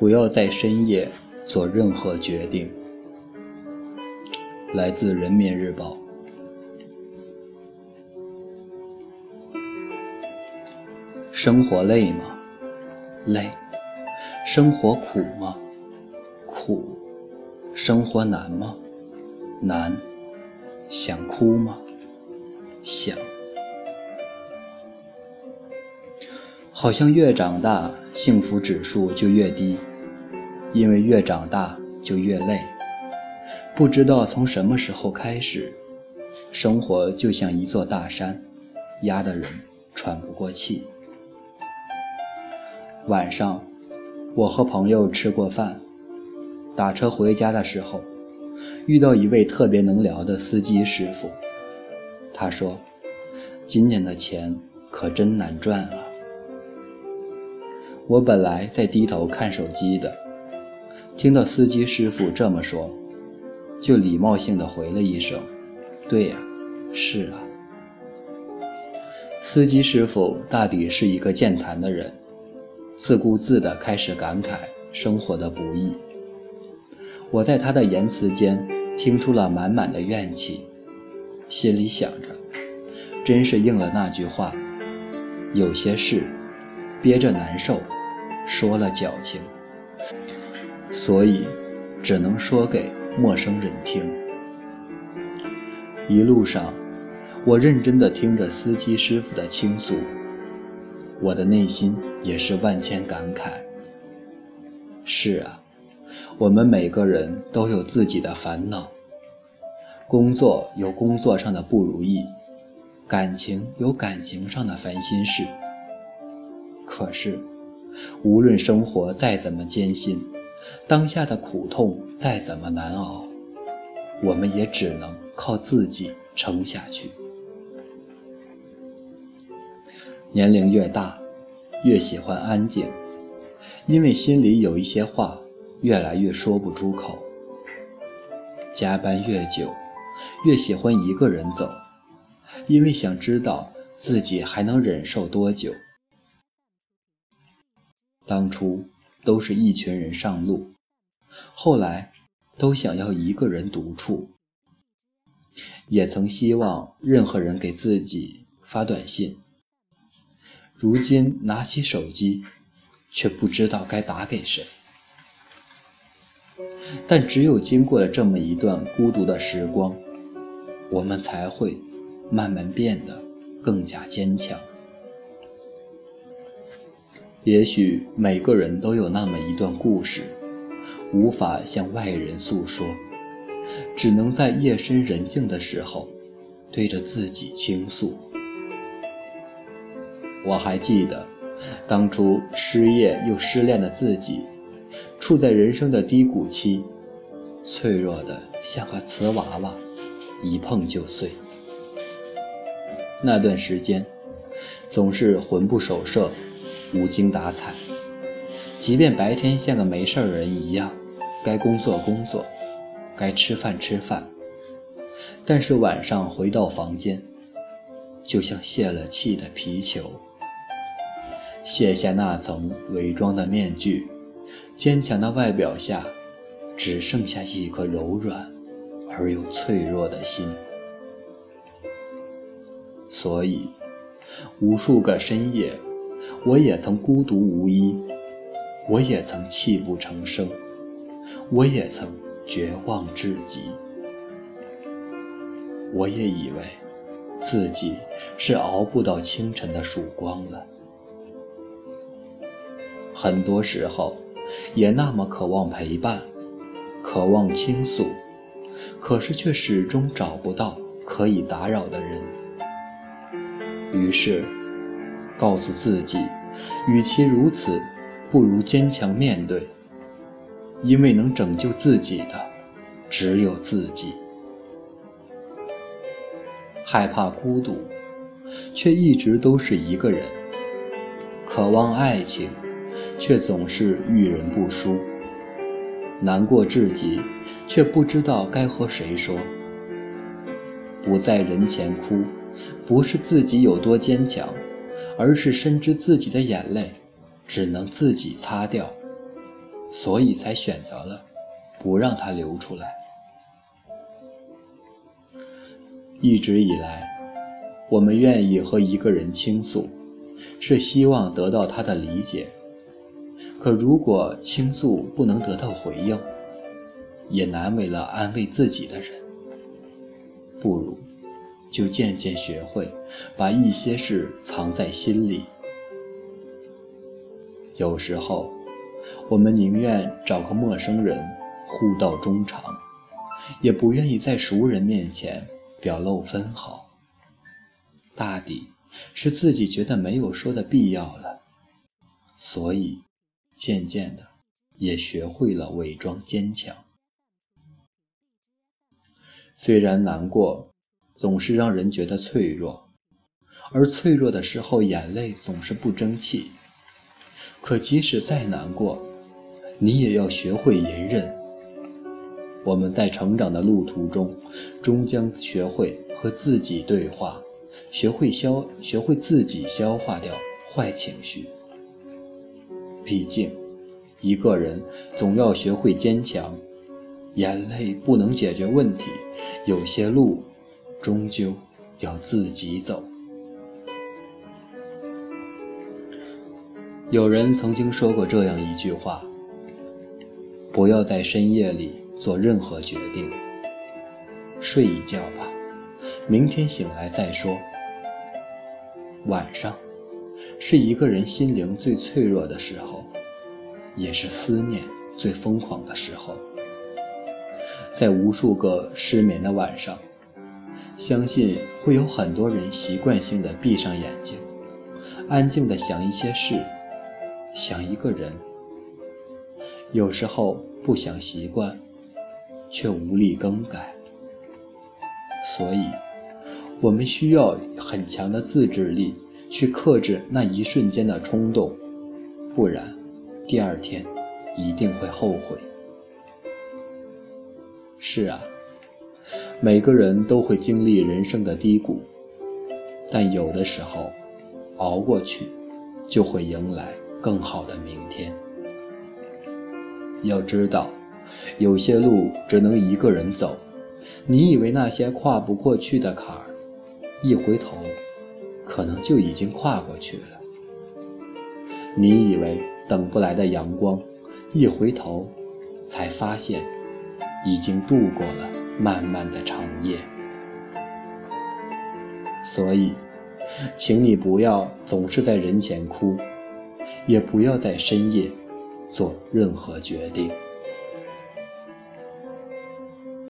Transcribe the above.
不要在深夜做任何决定。来自人民日报。生活累吗？累。生活苦吗？苦。生活难吗？难。想哭吗？想。好像越长大，幸福指数就越低，因为越长大就越累。不知道从什么时候开始，生活就像一座大山，压得人喘不过气。晚上，我和朋友吃过饭，打车回家的时候，遇到一位特别能聊的司机师傅。他说：“今年的钱可真难赚啊。”我本来在低头看手机的，听到司机师傅这么说，就礼貌性的回了一声：“对呀，是啊。”司机师傅大抵是一个健谈的人。自顾自地开始感慨生活的不易。我在他的言辞间听出了满满的怨气，心里想着，真是应了那句话：有些事憋着难受，说了矫情，所以只能说给陌生人听。一路上，我认真地听着司机师傅的倾诉。我的内心也是万千感慨。是啊，我们每个人都有自己的烦恼，工作有工作上的不如意，感情有感情上的烦心事。可是，无论生活再怎么艰辛，当下的苦痛再怎么难熬，我们也只能靠自己撑下去。年龄越大，越喜欢安静，因为心里有一些话越来越说不出口。加班越久，越喜欢一个人走，因为想知道自己还能忍受多久。当初都是一群人上路，后来都想要一个人独处，也曾希望任何人给自己发短信。如今拿起手机，却不知道该打给谁。但只有经过了这么一段孤独的时光，我们才会慢慢变得更加坚强。也许每个人都有那么一段故事，无法向外人诉说，只能在夜深人静的时候，对着自己倾诉。我还记得，当初失业又失恋的自己，处在人生的低谷期，脆弱的像个瓷娃娃，一碰就碎。那段时间，总是魂不守舍，无精打采。即便白天像个没事人一样，该工作工作，该吃饭吃饭，但是晚上回到房间，就像泄了气的皮球。卸下那层伪装的面具，坚强的外表下，只剩下一颗柔软而又脆弱的心。所以，无数个深夜，我也曾孤独无依，我也曾泣不成声，我也曾绝望至极。我也以为自己是熬不到清晨的曙光了。很多时候，也那么渴望陪伴，渴望倾诉，可是却始终找不到可以打扰的人。于是，告诉自己，与其如此，不如坚强面对，因为能拯救自己的，只有自己。害怕孤独，却一直都是一个人，渴望爱情。却总是遇人不淑，难过至极，却不知道该和谁说。不在人前哭，不是自己有多坚强，而是深知自己的眼泪只能自己擦掉。所以才选择了不让它流出来。一直以来，我们愿意和一个人倾诉，是希望得到他的理解。可如果倾诉不能得到回应，也难为了安慰自己的人。不如就渐渐学会把一些事藏在心里。有时候，我们宁愿找个陌生人互道衷肠，也不愿意在熟人面前。表露分毫，大抵是自己觉得没有说的必要了，所以渐渐的也学会了伪装坚强。虽然难过总是让人觉得脆弱，而脆弱的时候眼泪总是不争气，可即使再难过，你也要学会隐忍。我们在成长的路途中，终将学会和自己对话，学会消，学会自己消化掉坏情绪。毕竟，一个人总要学会坚强，眼泪不能解决问题，有些路终究要自己走。有人曾经说过这样一句话：不要在深夜里。做任何决定，睡一觉吧，明天醒来再说。晚上是一个人心灵最脆弱的时候，也是思念最疯狂的时候。在无数个失眠的晚上，相信会有很多人习惯性的闭上眼睛，安静的想一些事，想一个人。有时候不想习惯。却无力更改，所以，我们需要很强的自制力去克制那一瞬间的冲动，不然，第二天一定会后悔。是啊，每个人都会经历人生的低谷，但有的时候，熬过去，就会迎来更好的明天。要知道。有些路只能一个人走，你以为那些跨不过去的坎儿，一回头，可能就已经跨过去了。你以为等不来的阳光，一回头，才发现，已经度过了漫漫的长夜。所以，请你不要总是在人前哭，也不要在深夜做任何决定。